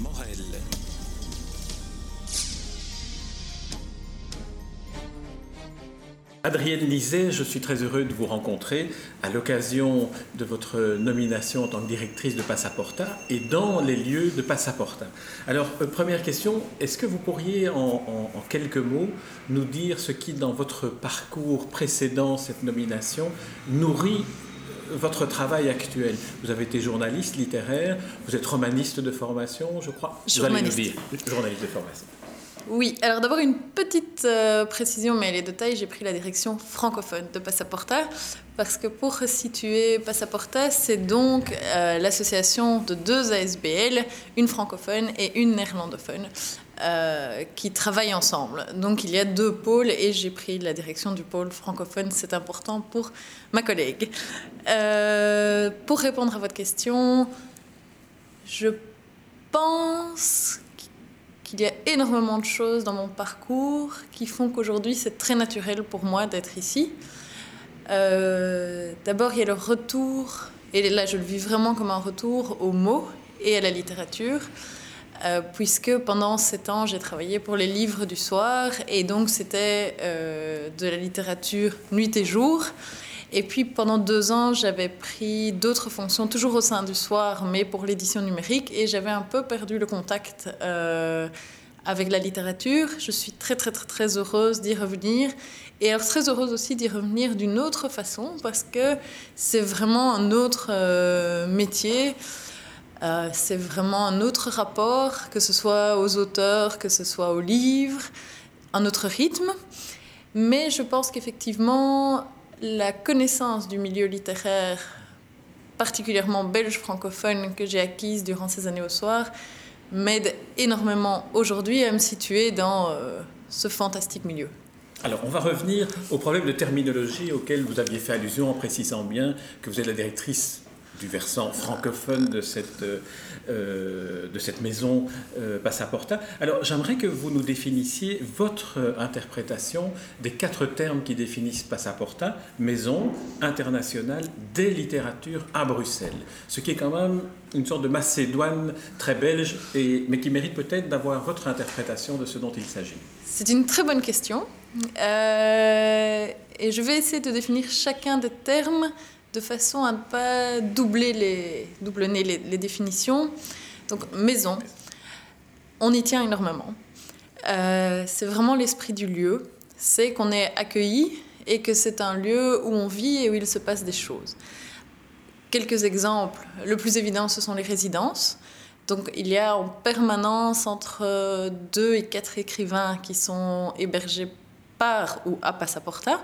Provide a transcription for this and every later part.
Morel. Adrienne Lisée, je suis très heureux de vous rencontrer à l'occasion de votre nomination en tant que directrice de Passaporta et dans les lieux de Passaporta. Alors, euh, première question, est-ce que vous pourriez en, en, quelques mots nous dire ce qui, dans votre parcours précédent cette nomination, nourrit votre travail actuel Vous avez été journaliste littéraire, vous êtes romaniste de formation, je crois. Journaliste. Vous allez nous dire, journaliste de formation. Oui, alors d'abord une petite euh, précision, mais elle est de taille, j'ai pris la direction francophone de Passaporta, parce que pour situer Passaporta, c'est donc euh, l'association de deux ASBL, une francophone et une néerlandophone, euh, qui travaillent ensemble. Donc il y a deux pôles et j'ai pris la direction du pôle francophone, c'est important pour ma collègue. Euh, pour répondre à votre question, je pense qu'il y a énormément de choses dans mon parcours qui font qu'aujourd'hui c'est très naturel pour moi d'être ici. Euh, D'abord, il y a le retour, et là je le vis vraiment comme un retour aux mots et à la littérature, euh, puisque pendant sept ans j'ai travaillé pour les livres du soir, et donc c'était euh, de la littérature nuit et jour. Et puis pendant deux ans, j'avais pris d'autres fonctions, toujours au sein du soir, mais pour l'édition numérique, et j'avais un peu perdu le contact euh, avec la littérature. Je suis très très très très heureuse d'y revenir, et très heureuse aussi d'y revenir d'une autre façon, parce que c'est vraiment un autre métier. Euh, c'est vraiment un autre rapport, que ce soit aux auteurs, que ce soit aux livres, un autre rythme. Mais je pense qu'effectivement, la connaissance du milieu littéraire, particulièrement belge francophone, que j'ai acquise durant ces années au soir, m'aide énormément aujourd'hui à me situer dans euh, ce fantastique milieu. Alors, on va revenir au problème de terminologie auquel vous aviez fait allusion en précisant bien que vous êtes la directrice du versant francophone de cette, euh, de cette maison euh, Passaporta. Alors j'aimerais que vous nous définissiez votre interprétation des quatre termes qui définissent Passaporta, maison internationale des littératures à Bruxelles, ce qui est quand même une sorte de Macédoine très belge, et, mais qui mérite peut-être d'avoir votre interprétation de ce dont il s'agit. C'est une très bonne question. Euh, et je vais essayer de définir chacun des termes de façon à ne pas doubler les, les, définitions. Donc, maison, on y tient énormément. Euh, c'est vraiment l'esprit du lieu. C'est qu'on est accueilli et que c'est un lieu où on vit et où il se passe des choses. Quelques exemples. Le plus évident, ce sont les résidences. Donc, il y a en permanence entre deux et quatre écrivains qui sont hébergés par ou à Passaporta.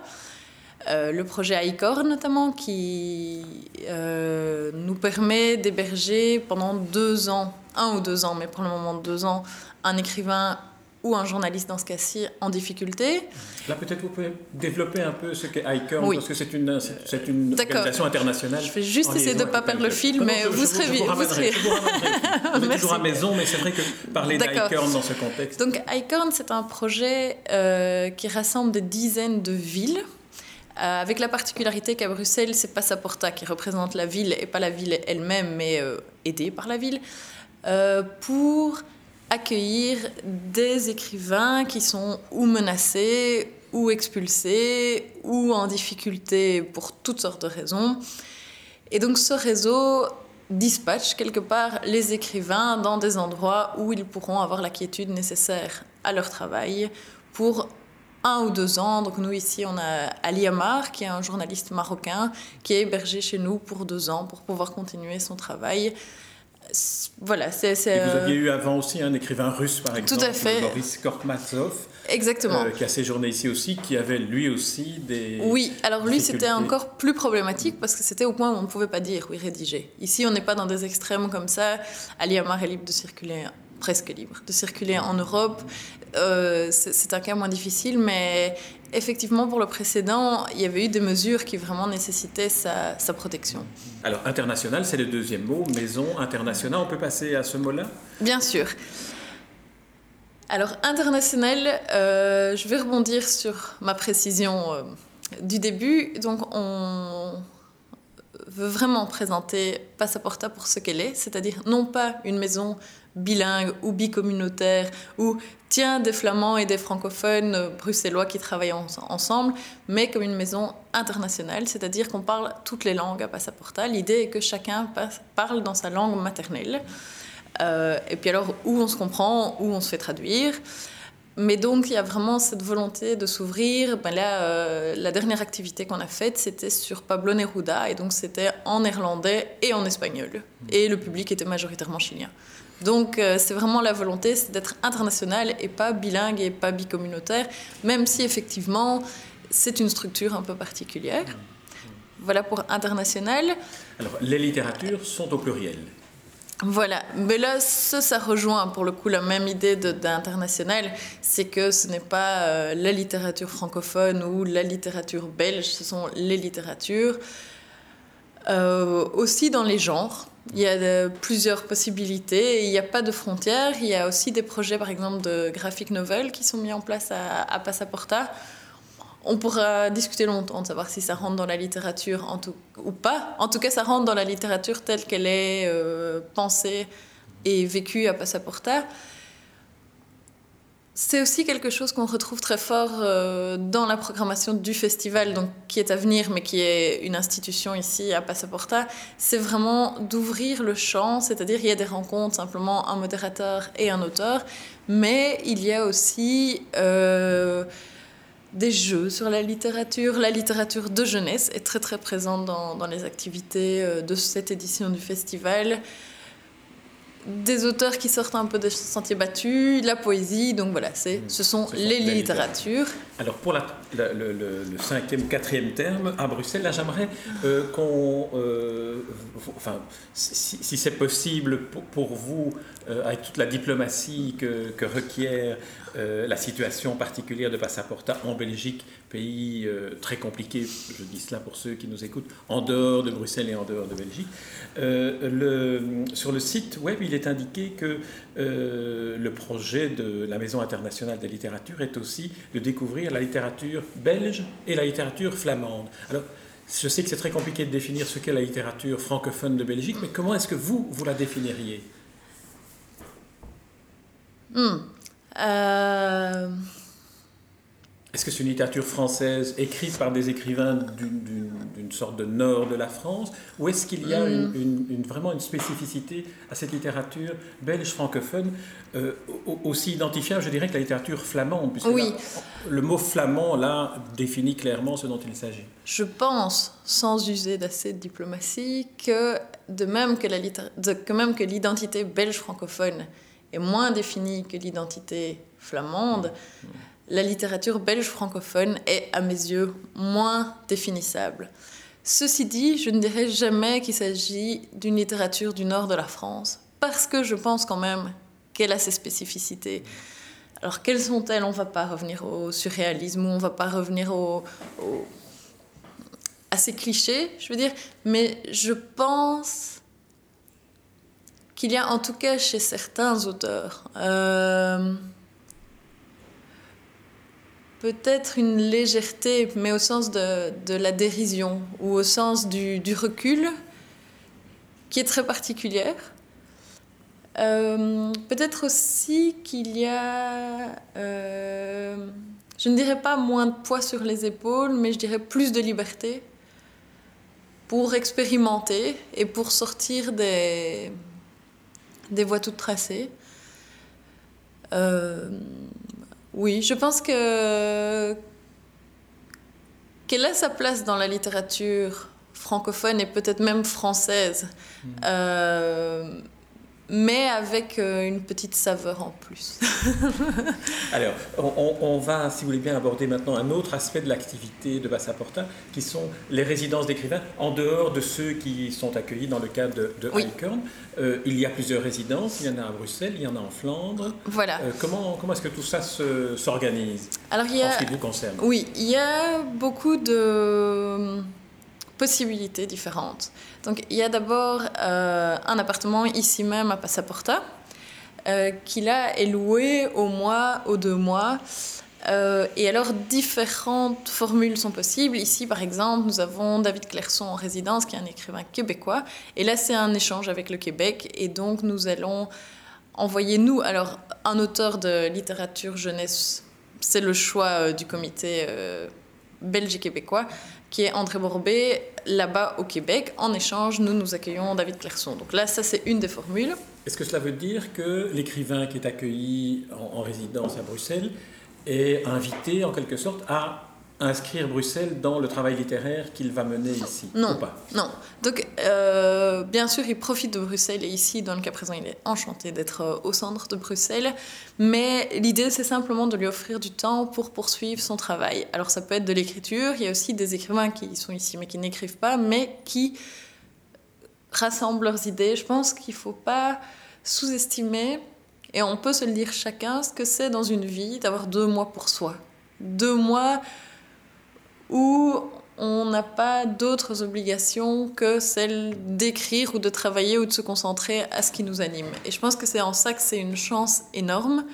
Euh, le projet ICOR notamment qui euh, nous permet d'héberger pendant deux ans, un ou deux ans, mais pour le moment deux ans, un écrivain ou un journaliste dans ce cas-ci en difficulté. Là, peut-être vous pouvez développer un peu ce qu'est ICOR, oui. parce que c'est une, c'est une organisation internationale. Je vais juste essayer de ne pas perdre le fil, mais je, vous, je, serez vous, vous serez. Vous êtes toujours à maison, mais c'est vrai que parler d'ICORN dans ce contexte. Donc ICORN, c'est un projet euh, qui rassemble des dizaines de villes euh, avec la particularité qu'à Bruxelles, c'est Passaporta qui représente la ville et pas la ville elle-même, mais euh, aidée par la ville, euh, pour accueillir des écrivains qui sont ou menacés, ou expulsés, ou en difficulté pour toutes sortes de raisons. Et donc ce réseau dispatche quelque part les écrivains dans des endroits où ils pourront avoir la quiétude nécessaire à leur travail pour un ou deux ans. Donc nous ici, on a Ali Amar, qui est un journaliste marocain, qui est hébergé chez nous pour deux ans pour pouvoir continuer son travail. Voilà, c'est... Vous aviez eu avant aussi un écrivain russe, par exemple, Tout à fait. Boris Korkmazov. Exactement. Euh, qui a séjourné ici aussi, qui avait lui aussi des. Oui, alors lui c'était encore plus problématique parce que c'était au point où on ne pouvait pas dire, oui, rédiger. Ici on n'est pas dans des extrêmes comme ça. Ali Amar est libre de circuler presque libre de circuler en Europe. Euh, c'est un cas moins difficile, mais effectivement, pour le précédent, il y avait eu des mesures qui vraiment nécessitaient sa, sa protection. Alors, international, c'est le deuxième mot, maison internationale. On peut passer à ce mot-là? Bien sûr. Alors, international, euh, je vais rebondir sur ma précision euh, du début. Donc, on veut vraiment présenter Passaporta pour ce qu'elle est, c'est-à-dire non pas une maison bilingue ou bicommunautaire où tiens des flamands et des francophones bruxellois qui travaillent ensemble, mais comme une maison internationale, c'est-à-dire qu'on parle toutes les langues à Passaporta. L'idée est que chacun parle dans sa langue maternelle. Euh, et puis alors, où on se comprend, où on se fait traduire. Mais donc, il y a vraiment cette volonté de s'ouvrir. Ben là, euh, la dernière activité qu'on a faite, c'était sur Pablo Neruda, et donc c'était en néerlandais et en espagnol. Et le public était majoritairement chilien. Donc, euh, c'est vraiment la volonté, c'est d'être international et pas bilingue et pas bicommunautaire, même si effectivement, c'est une structure un peu particulière. Voilà pour international. Alors, les littératures sont au pluriel. Voilà, mais là, ça, ça rejoint pour le coup la même idée d'international, c'est que ce n'est pas euh, la littérature francophone ou la littérature belge, ce sont les littératures. Euh, aussi dans les genres, il y a plusieurs possibilités, il n'y a pas de frontières, il y a aussi des projets par exemple de graphic novel qui sont mis en place à, à Passaporta on pourra discuter longtemps de savoir si ça rentre dans la littérature en tout, ou pas. En tout cas, ça rentre dans la littérature telle qu'elle est euh, pensée et vécue à Passaporta. C'est aussi quelque chose qu'on retrouve très fort euh, dans la programmation du festival, donc, qui est à venir, mais qui est une institution ici à Passaporta. C'est vraiment d'ouvrir le champ, c'est-à-dire il y a des rencontres, simplement un modérateur et un auteur, mais il y a aussi... Euh, des jeux sur la littérature. La littérature de jeunesse est très très présente dans, dans les activités euh, de cette édition du festival des auteurs qui sortent un peu des sentiers battus, la poésie, donc voilà, c'est, ce sont les littératures. Alors pour la, le, cinquième, quatrième terme, à Bruxelles, là j'aimerais euh, qu'on, euh, enfin, si, c'est possible pour, vous, euh, avec toute la diplomatie que, requiert la situation particulière de Passaporta en Belgique, pays très compliqué, je dis cela pour ceux qui nous écoutent, en dehors de Bruxelles et en dehors de Belgique, le, sur le site web, il est indiqué que euh, le projet de la Maison internationale de littérature est aussi de découvrir la littérature belge et la littérature flamande. Alors, je sais que c'est très compliqué de définir ce qu'est la littérature francophone de Belgique, mais comment est-ce que vous, vous la définiriez? Hmm. euh, est-ce que c'est une littérature française écrite par des écrivains d'une sorte de nord de la France? Ou est-ce qu'il y a une, mm. vraiment une spécificité à cette littérature belge francophone euh, aussi identifiable, je dirais, que la littérature flamande? Puisque oui. le mot flamand, là, définit clairement ce dont il s'agit. Je pense, sans user d'assez de diplomatie, que de même que, la que même que l'identité belge francophone est moins définie que l'identité flamande, mm la littérature belge francophone est, à mes yeux, moins définissable. Ceci dit, je ne dirais jamais qu'il s'agit d'une littérature du nord de la France, parce que je pense quand même qu'elle a ses spécificités. Alors, quelles sont-elles? On ne va pas revenir au surréalisme, on ne va pas revenir au, à ces clichés, je veux dire, mais je pense qu'il y a en tout cas chez certains auteurs... Euh, peut-être une légèreté, mais au sens de, la dérision ou au sens du, recul, qui est très particulière. Euh, peut-être aussi qu'il y a, euh, je ne dirais pas moins de poids sur les épaules, mais je dirais plus de liberté pour expérimenter et pour sortir des, des voies toutes tracées. Euh, oui, je pense que qu'elle a sa place dans la littérature francophone et peut-être même française. Mm. Euh, mais avec euh, une petite saveur en plus. Alors, on, va, si vous voulez bien, aborder maintenant un autre aspect de l'activité de Bassaporta, qui sont les résidences d'écrivains, en dehors de ceux qui sont accueillis dans le cadre de, de euh, il y a plusieurs résidences, il y en a à Bruxelles, il y en a en Flandre. Voilà. Euh, comment comment est-ce que tout ça s'organise Alors, il y a, en ce qui vous concerne? Oui, il y a beaucoup de possibilités différentes. Donc il y a d'abord euh, un appartement ici même à Passaporta, euh, qui là est loué au mois, aux deux mois, Euh, et alors, différentes formules sont possibles. Ici, par exemple, nous avons David Clairson en résidence, qui est un écrivain québécois. Et là, c'est un échange avec le Québec. Et donc, nous allons envoyer, nous, alors, un auteur de littérature jeunesse, c'est le choix du comité euh, belge et québécois, qui est André Borbet, là-bas au Québec. En échange, nous, nous accueillons David Clairson. Donc là, ça, c'est une des formules. Est-ce que cela veut dire que l'écrivain qui est accueilli en résidence à Bruxelles est invité en quelque sorte à inscrire Bruxelles dans le travail littéraire qu'il va mener ici Non, ou pas? non. Donc, euh, bien sûr, il profite de Bruxelles et ici, dans le cas présent, il est enchanté d'être euh, au centre de Bruxelles. Mais l'idée, c'est simplement de lui offrir du temps pour poursuivre son travail. Alors, ça peut être de l'écriture. Il y a aussi des écrivains qui sont ici, mais qui n'écrivent pas, mais qui rassemblent leurs idées. Je pense qu'il ne faut pas sous-estimer et on peut se le dire chacun, ce que c'est dans une vie d'avoir deux mois pour soi. Deux mois où on n'a pas d'autres obligations que celles d'écrire ou de travailler ou de se concentrer à ce qui nous anime. Et je pense que c'est en ça que c'est une chance énorme.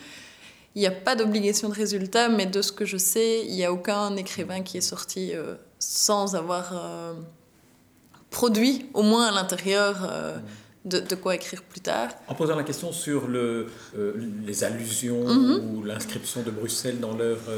Il n'y a pas d'obligation de résultat, mais de ce que je sais, il n'y a aucun écrivain qui est sorti euh, sans avoir euh, produit, au moins à l'intérieur, euh, de, quoi écrire plus tard. En posant la question sur le, les allusions mhm. ou l'inscription de Bruxelles dans l'œuvre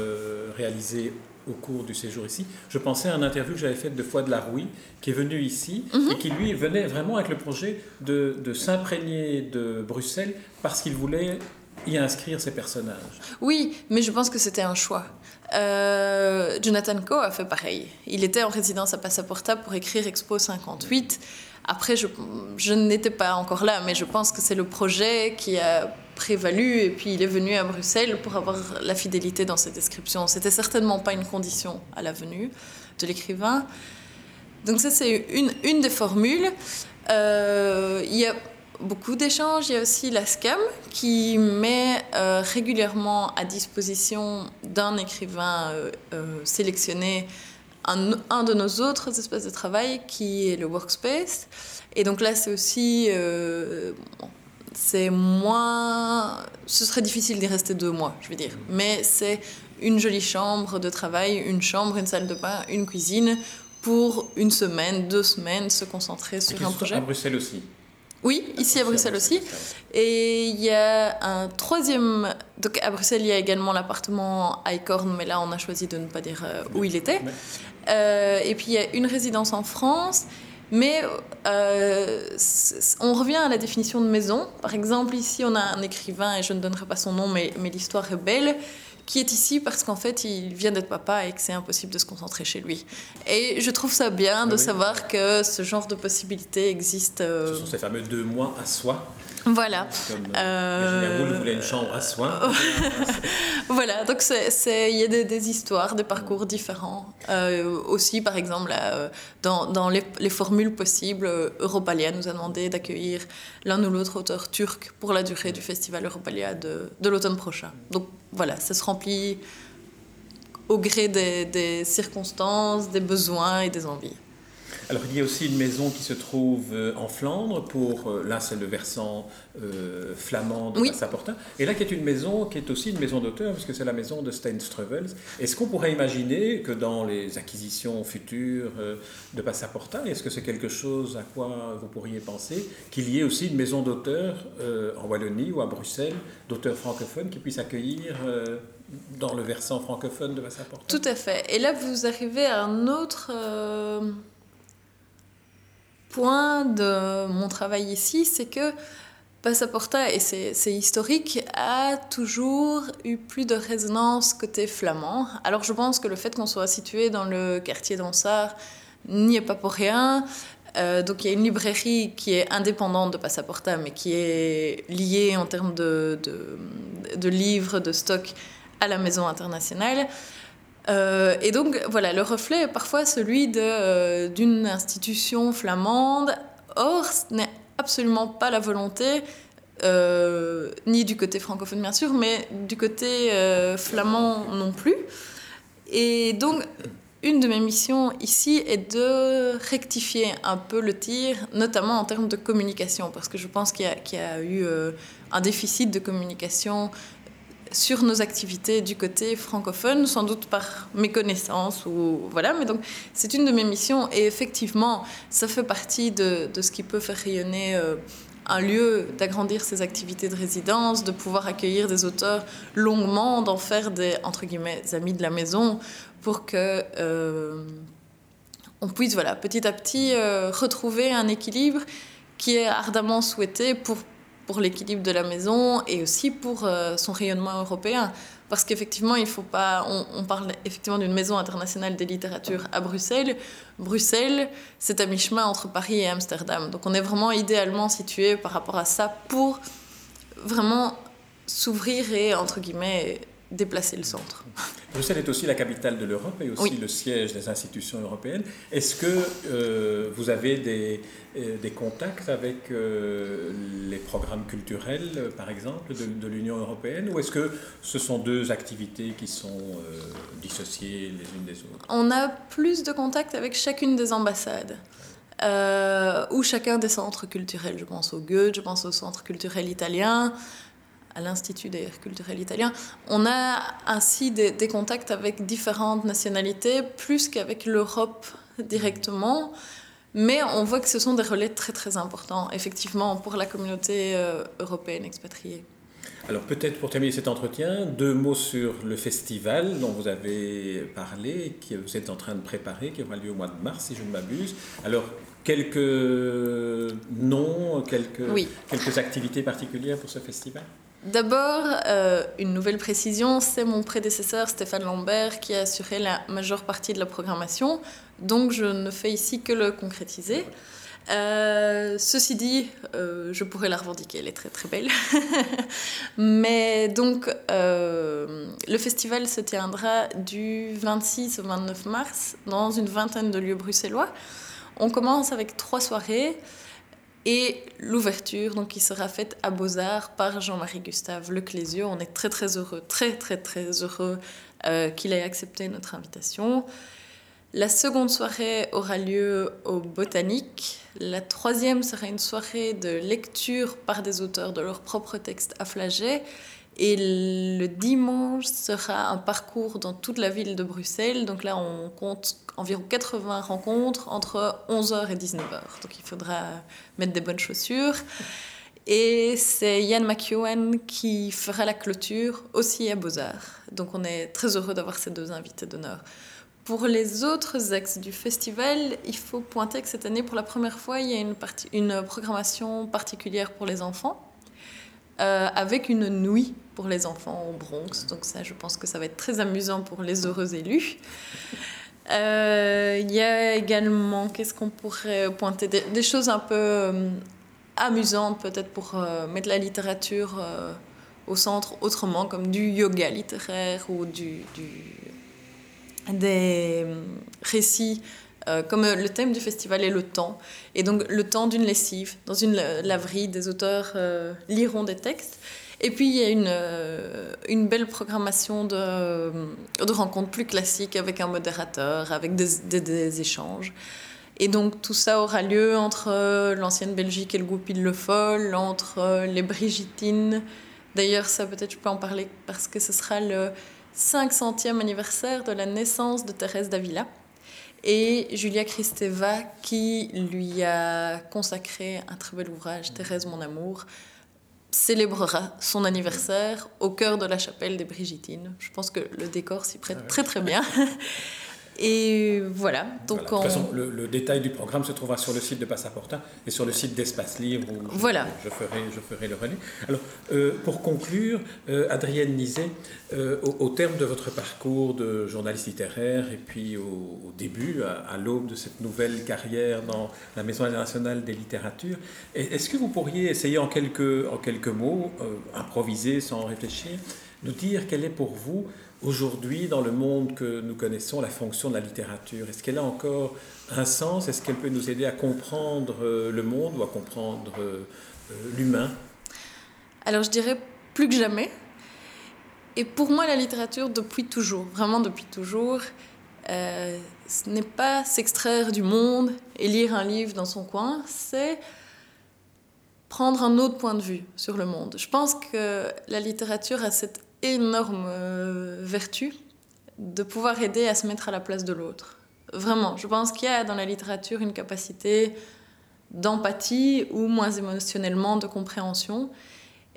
réalisée au cours du séjour ici, je pensais à un interview que j'avais fait de Foi de la Rouille, qui est venu ici mhm. et qui lui venait vraiment avec le projet de, de s'imprégner de Bruxelles parce qu'il voulait y inscrire ses personnages. Oui, mais je pense que c'était un choix. Euh, Jonathan Coe a fait pareil. Il était en résidence à Passaporta pour écrire Expo 58. Après, je, je n'étais pas encore là, mais je pense que c'est le projet qui a prévalu et puis il est venu à Bruxelles pour avoir la fidélité dans ses descriptions. C'était certainement pas une condition à la venue de l'écrivain. Donc ça, c'est une, une des formules. Euh, il y a beaucoup d'échanges. Il y a aussi la SCAM qui met euh, régulièrement à disposition d'un écrivain euh, sélectionné un, de nos autres espaces de travail qui est le workspace. Et donc là, c'est aussi. C'est moins. Ce serait difficile d'y rester deux mois, je veux dire. Mais c'est une jolie chambre de travail, une chambre, une salle de bain, une cuisine pour une semaine, deux semaines, se concentrer sur un projet. À Bruxelles aussi. Oui, ici à Bruxelles aussi. Et il y a un troisième. Donc à Bruxelles, il y a également l'appartement Icorn, mais là, on a choisi de ne pas dire euh, où il était. Euh, et puis il y a une résidence en France. Mais euh, on revient à la définition de maison. Par exemple, ici, on a un écrivain, et je ne donnerai pas son nom, mais, mais l'histoire est belle, qui est ici parce qu'en fait, il vient d'être papa et que c'est impossible de se concentrer chez lui. Et je trouve ça bien de ah savoir que ce genre de possibilité existe. Euh, ce sont ces fameux deux mois à soi. Voilà. Comme euh... vous voulez une chambre à soi. voilà, donc il y a des, histoires, des parcours différents. Euh, aussi, par exemple, euh, dans, dans les, les, formules possibles, Europalia nous a demandé d'accueillir l'un ou l'autre auteur turc pour la durée du festival Europalia de, de l'automne prochain. Donc voilà, ça se remplit au gré des, circonstances, des besoins et des envies. Alors il y a aussi une maison qui se trouve euh, en Flandre, pour euh, là c'est le versant euh, flamand de Passaportin, et là qui est une maison qui est aussi une maison d'auteur, puisque c'est la maison de Stein Struvels. Est-ce qu'on pourrait imaginer que dans les acquisitions futures de Passaportin, est-ce que c'est quelque chose à quoi vous pourriez penser, qu'il y ait aussi une maison d'auteur en Wallonie ou à Bruxelles, d'auteurs francophones qui puissent accueillir dans le versant francophone de Passaportin? Tout à fait. Et là vous arrivez à un autre point de mon travail ici, c'est que Passaporta, et c'est historique, a toujours eu plus de résonance côté flamand. Alors je pense que le fait qu'on soit situé dans le quartier d'Ansart n'y est pas pour rien. Euh, donc il y a une librairie qui est indépendante de Passaporta, mais qui est liée en termes de, de, livres, de stock à la maison internationale. Euh, et donc, voilà, le reflet est parfois celui euh, d'une institution flamande. Or, ce n'est absolument pas la volonté, euh, ni du côté francophone bien sûr, mais du côté flamand non plus. Et donc, une de mes missions ici est de rectifier un peu le tir, notamment en termes de communication, parce que je pense qu'il y, y, a eu un déficit de communication sur nos activités du côté francophone, sans doute par méconnaissance ou voilà. Mais donc c'est une de mes missions et effectivement, ça fait partie de, de ce qui peut faire rayonner. Euh, un lieu d'agrandir ses activités de résidence, de pouvoir accueillir des auteurs longuement, d'en faire des entre guillemets amis de la maison, pour que euh, on puisse voilà petit à petit euh, retrouver un équilibre qui est ardemment souhaité pour pour l'équilibre de la maison et aussi pour euh, son rayonnement européen. Parce qu'effectivement, il faut pas. On, parle effectivement d'une maison internationale des littératures à Bruxelles. Bruxelles, c'est à mi-chemin entre Paris et Amsterdam. Donc on est vraiment idéalement situé par rapport à ça pour vraiment s'ouvrir et, entre guillemets, déplacer le centre. Bruxelles est aussi la capitale de l'Europe et aussi le siège des institutions européennes. Est-ce que euh, vous avez des, euh, des contacts avec euh, les programmes culturels, par exemple, de, de l'Union européenne ou est-ce que ce sont deux activités qui sont dissociées les unes des autres? On a plus de contacts avec chacune des ambassades. ou chacun des centres culturels. Je pense au Goethe, je pense au centre culturel italien, à l'Institut d'ailleurs culturel italien, on a ainsi des, contacts avec différentes nationalités, plus qu'avec l'Europe directement. Mais on voit que ce sont des relais très très importants, effectivement, pour la communauté euh, européenne expatriée. Alors peut-être pour terminer cet entretien, deux mots sur le festival dont vous avez parlé, que vous êtes en train de préparer, qui aura lieu au mois de mars, si je ne m'abuse. Alors quelques noms, quelques, quelques activités particulières pour ce festival? D'abord, euh, une nouvelle précision, c'est mon prédécesseur Stéphane Lambert qui a assuré la majeure partie de la programmation, donc je ne fais ici que le concrétiser. Euh, ceci dit, euh, je pourrais la revendiquer, elle est très très belle. Mais donc, le festival se tiendra du 26 au 29 mars dans une vingtaine de lieux bruxellois. On commence avec trois soirées et l'ouverture donc qui sera faite à Beaux-Arts par Jean-Marie Gustave Leclésieux. On est très très heureux, très très très heureux euh, qu'il ait accepté notre invitation. La seconde soirée aura lieu au Botanique. La troisième sera une soirée de lecture par des auteurs de leurs propres textes à Flagey. Et le dimanche sera un parcours dans toute la ville de Bruxelles. Donc là, on compte environ 80 rencontres entre 11h et 19h. Donc il faudra mettre des bonnes chaussures. Et c'est Yann McEwen qui fera la clôture aussi à Beaux-Arts. Donc on est très heureux d'avoir ces deux invités d'honneur. Pour les autres axes du festival, il faut pointer que cette année, pour la première fois, il y a une, une programmation particulière pour les enfants. Euh, avec une nuit pour les enfants au Bronx. Donc ça, je pense que ça va être très amusant pour les heureux élus. Euh, il y a également, qu'est-ce qu'on pourrait pointer des, choses un peu euh, amusantes peut-être pour mettre la littérature au centre autrement, comme du yoga littéraire ou du, des récits euh, comme euh, le thème du festival est le temps, et donc le temps d'une lessive, dans une laverie, des auteurs euh, liront des textes. Et puis il y a une, belle programmation de, de, rencontres plus classiques avec un modérateur, avec des, des, échanges. Et donc tout ça aura lieu entre l'ancienne Belgique et le Goupil Le Foll, entre les Brigitines. D'ailleurs, ça peut-être je peux en parler parce que ce sera le 500e anniversaire de la naissance de Thérèse Davila et Julia Kristeva qui lui a consacré un très bel ouvrage, Thérèse mon amour, célébrera son anniversaire au cœur de la chapelle des Brigitines. Je pense que le décor s'y prête ah très très bien. Et voilà. Donc De toute façon, le, détail du programme se trouvera sur le site de Passaporta et sur le site d'Espace Libre où voilà. je, ferai, je ferai le relais. Alors, euh, pour conclure, euh, Adrienne Nizet, euh, au, terme de votre parcours de journaliste littéraire et puis au, début, à, l'aube de cette nouvelle carrière dans la Maison internationale des littératures, est-ce que vous pourriez essayer en quelques, en quelques mots, improviser sans réfléchir, nous dire quelle est pour vous aujourd'hui, dans le monde que nous connaissons, la fonction de la littérature? Est-ce qu'elle a encore un sens? Est-ce qu'elle peut nous aider à comprendre euh, le monde ou à comprendre euh, euh, l'humain? Alors je dirais plus que jamais. Et pour moi, la littérature, depuis toujours, vraiment depuis toujours, ce n'est pas s'extraire du monde et lire un livre dans son coin, c'est prendre un autre point de vue sur le monde. Je pense que la littérature a cette énorme euh, vertu de pouvoir aider à se mettre à la place de l'autre. Vraiment, je pense qu'il y a dans la littérature une capacité d'empathie ou moins émotionnellement de compréhension.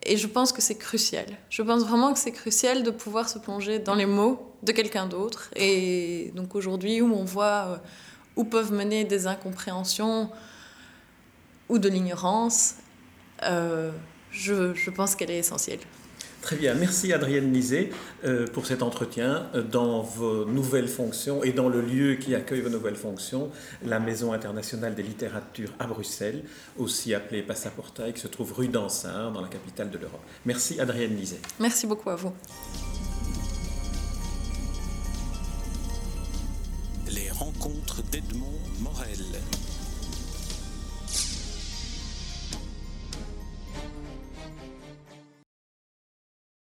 Et je pense que c'est crucial. Je pense vraiment que c'est crucial de pouvoir se plonger dans les mots de quelqu'un d'autre. Et donc aujourd'hui, où on voit euh, où peuvent mener des incompréhensions ou de l'ignorance, euh, je, je pense qu'elle est essentielle. Très bien, merci Adrienne Nizet euh, pour cet entretien euh, dans vos nouvelles fonctions et dans le lieu qui accueille vos nouvelles fonctions, la Maison internationale des littératures à Bruxelles, aussi appelée Passaporta, qui se trouve rue d'Ansart, dans la capitale de l'Europe. Merci Adrienne Nizet. Merci beaucoup à vous. Les rencontres d'Edmond Morel.